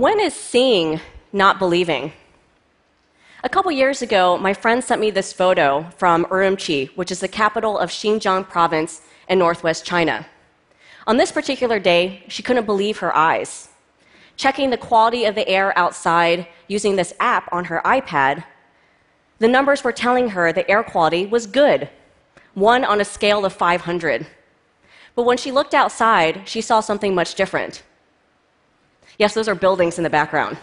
When is seeing not believing? A couple years ago, my friend sent me this photo from Urumqi, which is the capital of Xinjiang province in northwest China. On this particular day, she couldn't believe her eyes. Checking the quality of the air outside using this app on her iPad, the numbers were telling her the air quality was good, one on a scale of 500. But when she looked outside, she saw something much different. Yes, those are buildings in the background.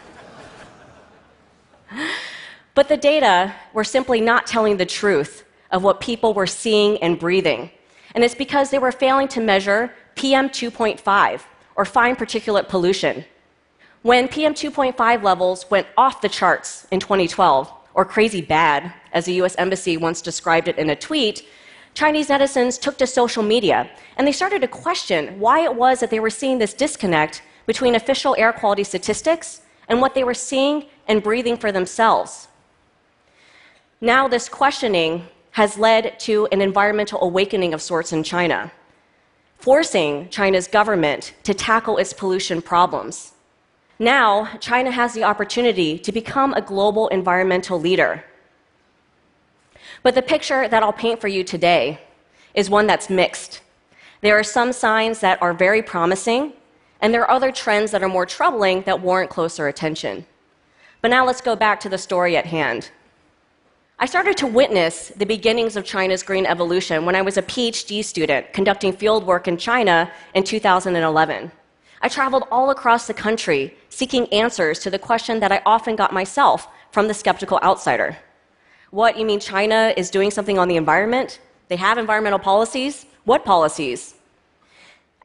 but the data were simply not telling the truth of what people were seeing and breathing. And it's because they were failing to measure PM 2.5, or fine particulate pollution. When PM 2.5 levels went off the charts in 2012, or crazy bad, as the US Embassy once described it in a tweet, Chinese netizens took to social media and they started to question why it was that they were seeing this disconnect between official air quality statistics and what they were seeing and breathing for themselves. Now, this questioning has led to an environmental awakening of sorts in China, forcing China's government to tackle its pollution problems. Now, China has the opportunity to become a global environmental leader. But the picture that I'll paint for you today is one that's mixed. There are some signs that are very promising, and there are other trends that are more troubling that warrant closer attention. But now let's go back to the story at hand. I started to witness the beginnings of China's green evolution when I was a PhD student conducting fieldwork in China in 2011. I traveled all across the country seeking answers to the question that I often got myself from the skeptical outsider. What, you mean China is doing something on the environment? They have environmental policies? What policies?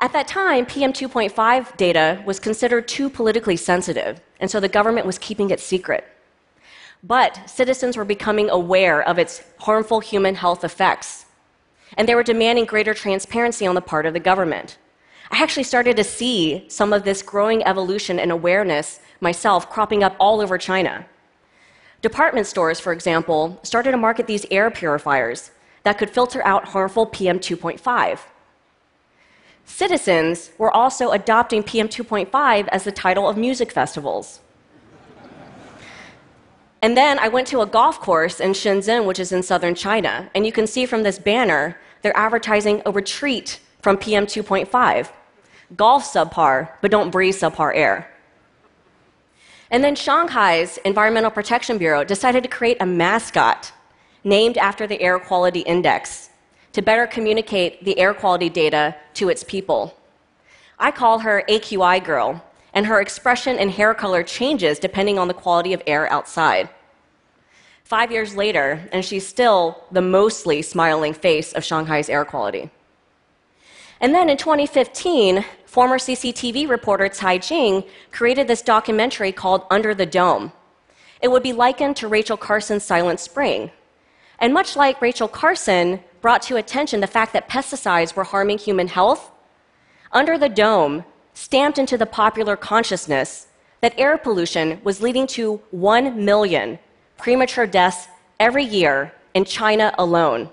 At that time, PM 2.5 data was considered too politically sensitive, and so the government was keeping it secret. But citizens were becoming aware of its harmful human health effects, and they were demanding greater transparency on the part of the government. I actually started to see some of this growing evolution and awareness myself cropping up all over China. Department stores, for example, started to market these air purifiers that could filter out harmful PM 2.5. Citizens were also adopting PM 2.5 as the title of music festivals. and then I went to a golf course in Shenzhen, which is in southern China, and you can see from this banner, they're advertising a retreat from PM 2.5. Golf subpar, but don't breathe subpar air. And then Shanghai's Environmental Protection Bureau decided to create a mascot named after the Air Quality Index to better communicate the air quality data to its people. I call her AQI Girl, and her expression and hair color changes depending on the quality of air outside. Five years later, and she's still the mostly smiling face of Shanghai's air quality. And then in 2015, former CCTV reporter Chai Jing created this documentary called Under the Dome. It would be likened to Rachel Carson's Silent Spring. And much like Rachel Carson, brought to attention the fact that pesticides were harming human health, under the dome, stamped into the popular consciousness that air pollution was leading to 1 million premature deaths every year in China alone.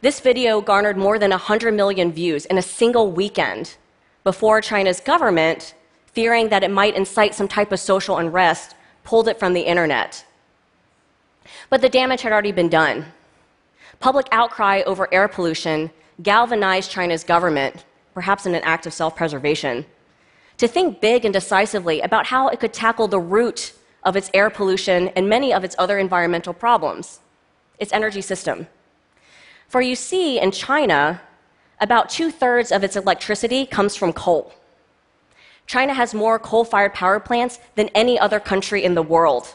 This video garnered more than 100 million views in a single weekend before China's government, fearing that it might incite some type of social unrest, pulled it from the internet. But the damage had already been done. Public outcry over air pollution galvanized China's government, perhaps in an act of self preservation, to think big and decisively about how it could tackle the root of its air pollution and many of its other environmental problems its energy system. For you see, in China, about two thirds of its electricity comes from coal. China has more coal fired power plants than any other country in the world,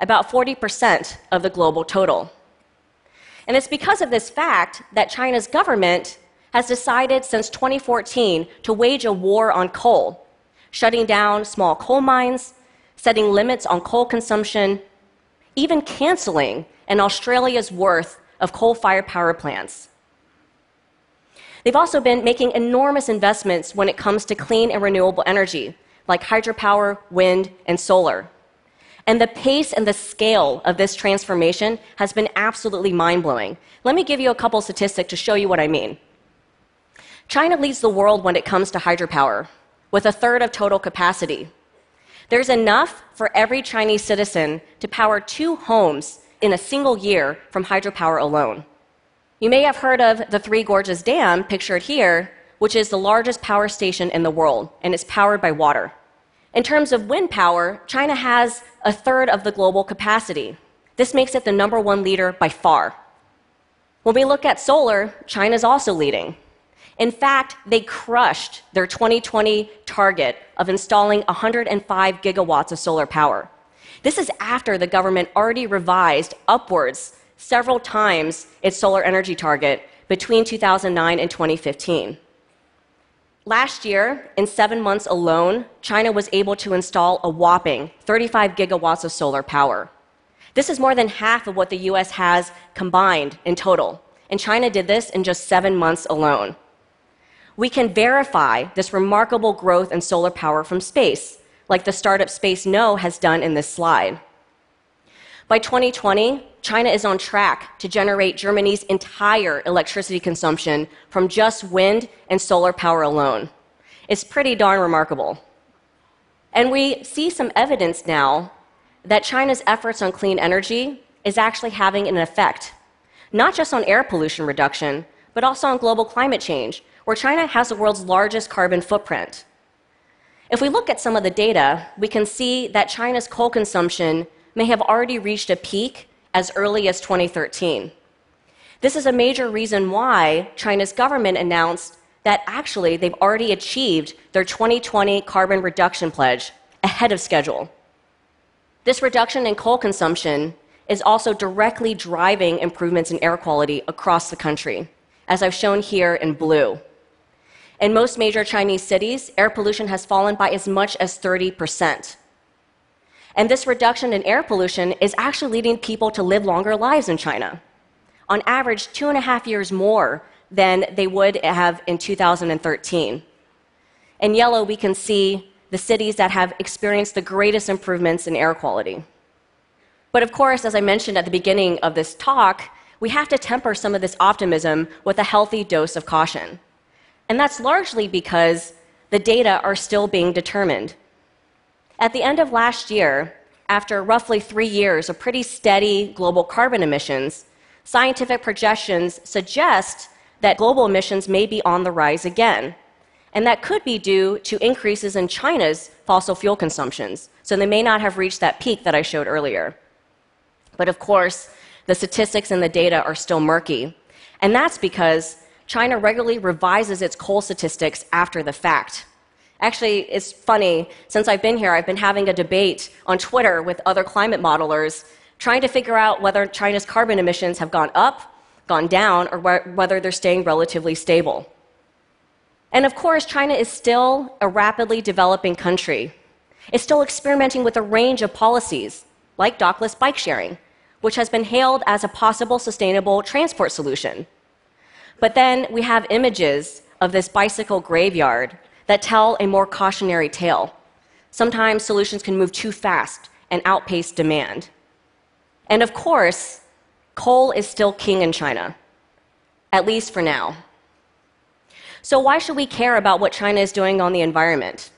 about 40% of the global total. And it's because of this fact that China's government has decided since 2014 to wage a war on coal, shutting down small coal mines, setting limits on coal consumption, even canceling an Australia's worth of coal fired power plants. They've also been making enormous investments when it comes to clean and renewable energy, like hydropower, wind, and solar. And the pace and the scale of this transformation has been absolutely mind blowing. Let me give you a couple statistics to show you what I mean. China leads the world when it comes to hydropower, with a third of total capacity. There's enough for every Chinese citizen to power two homes in a single year from hydropower alone. You may have heard of the Three Gorges Dam, pictured here, which is the largest power station in the world, and it's powered by water. In terms of wind power, China has a third of the global capacity. This makes it the number one leader by far. When we look at solar, China is also leading. In fact, they crushed their 2020 target of installing 105 gigawatts of solar power. This is after the government already revised upwards several times its solar energy target between 2009 and 2015. Last year, in seven months alone, China was able to install a whopping 35 gigawatts of solar power. This is more than half of what the US has combined in total. And China did this in just seven months alone we can verify this remarkable growth in solar power from space, like the startup SpaceKnow has done in this slide. By 2020, China is on track to generate Germany's entire electricity consumption from just wind and solar power alone. It's pretty darn remarkable. And we see some evidence now that China's efforts on clean energy is actually having an effect, not just on air pollution reduction, but also on global climate change, where China has the world's largest carbon footprint. If we look at some of the data, we can see that China's coal consumption may have already reached a peak as early as 2013. This is a major reason why China's government announced that actually they've already achieved their 2020 carbon reduction pledge ahead of schedule. This reduction in coal consumption is also directly driving improvements in air quality across the country, as I've shown here in blue. In most major Chinese cities, air pollution has fallen by as much as 30%. And this reduction in air pollution is actually leading people to live longer lives in China. On average, two and a half years more than they would have in 2013. In yellow, we can see the cities that have experienced the greatest improvements in air quality. But of course, as I mentioned at the beginning of this talk, we have to temper some of this optimism with a healthy dose of caution. And that's largely because the data are still being determined. At the end of last year, after roughly three years of pretty steady global carbon emissions, scientific projections suggest that global emissions may be on the rise again. And that could be due to increases in China's fossil fuel consumptions. So they may not have reached that peak that I showed earlier. But of course, the statistics and the data are still murky. And that's because China regularly revises its coal statistics after the fact. Actually, it's funny, since I've been here, I've been having a debate on Twitter with other climate modelers trying to figure out whether China's carbon emissions have gone up, gone down, or whether they're staying relatively stable. And of course, China is still a rapidly developing country. It's still experimenting with a range of policies, like dockless bike sharing, which has been hailed as a possible sustainable transport solution. But then we have images of this bicycle graveyard that tell a more cautionary tale. Sometimes solutions can move too fast and outpace demand. And of course, coal is still king in China, at least for now. So, why should we care about what China is doing on the environment?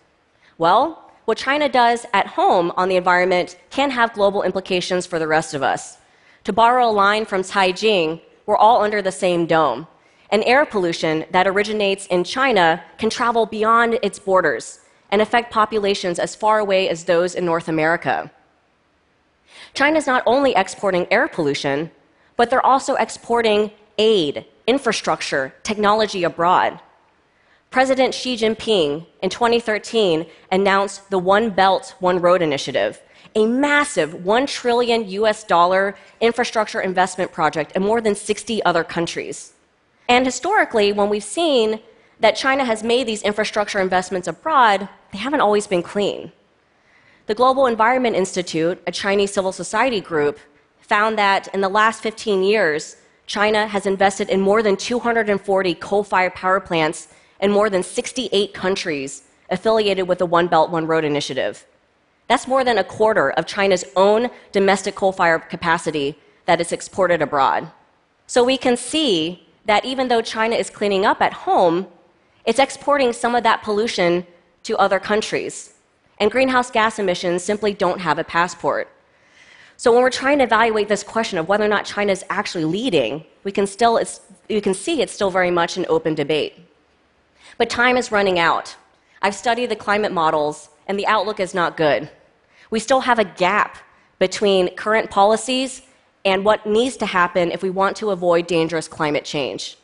Well, what China does at home on the environment can have global implications for the rest of us. To borrow a line from Chai Jing, we're all under the same dome and air pollution that originates in China can travel beyond its borders and affect populations as far away as those in North America. China is not only exporting air pollution, but they're also exporting aid, infrastructure, technology abroad. President Xi Jinping in 2013 announced the One Belt, One Road initiative, a massive 1 trillion US dollar infrastructure investment project in more than 60 other countries. And historically, when we've seen that China has made these infrastructure investments abroad, they haven't always been clean. The Global Environment Institute, a Chinese civil society group, found that in the last 15 years, China has invested in more than 240 coal fired power plants in more than 68 countries affiliated with the One Belt, One Road initiative. That's more than a quarter of China's own domestic coal fired capacity that is exported abroad. So we can see that even though China is cleaning up at home, it's exporting some of that pollution to other countries. and greenhouse gas emissions simply don't have a passport. So when we're trying to evaluate this question of whether or not China is actually leading, we can still you can see it's still very much an open debate. But time is running out. I've studied the climate models and the outlook is not good. We still have a gap between current policies and what needs to happen if we want to avoid dangerous climate change.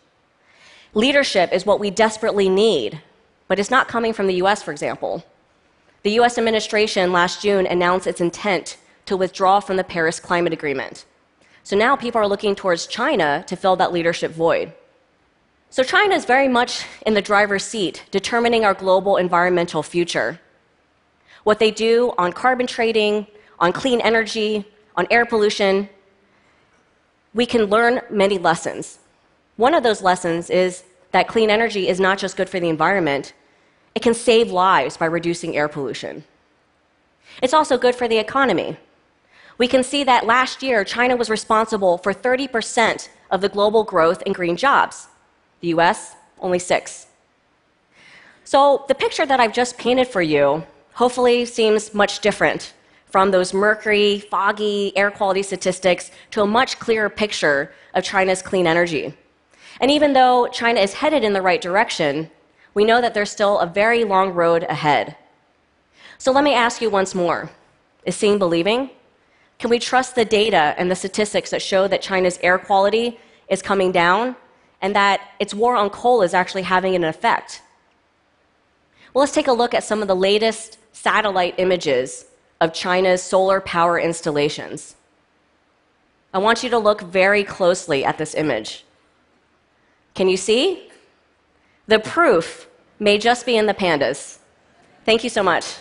Leadership is what we desperately need, but it's not coming from the US, for example. The US administration last June announced its intent to withdraw from the Paris Climate Agreement. So now people are looking towards China to fill that leadership void. So China is very much in the driver's seat, determining our global environmental future. What they do on carbon trading, on clean energy, on air pollution, we can learn many lessons. One of those lessons is that clean energy is not just good for the environment, it can save lives by reducing air pollution. It's also good for the economy. We can see that last year, China was responsible for 30% of the global growth in green jobs. The US, only six. So the picture that I've just painted for you hopefully seems much different from those mercury, foggy air quality statistics to a much clearer picture of China's clean energy. And even though China is headed in the right direction, we know that there's still a very long road ahead. So let me ask you once more Is seeing believing? Can we trust the data and the statistics that show that China's air quality is coming down and that its war on coal is actually having an effect? Well, let's take a look at some of the latest satellite images of China's solar power installations. I want you to look very closely at this image. Can you see? The proof may just be in the pandas. Thank you so much.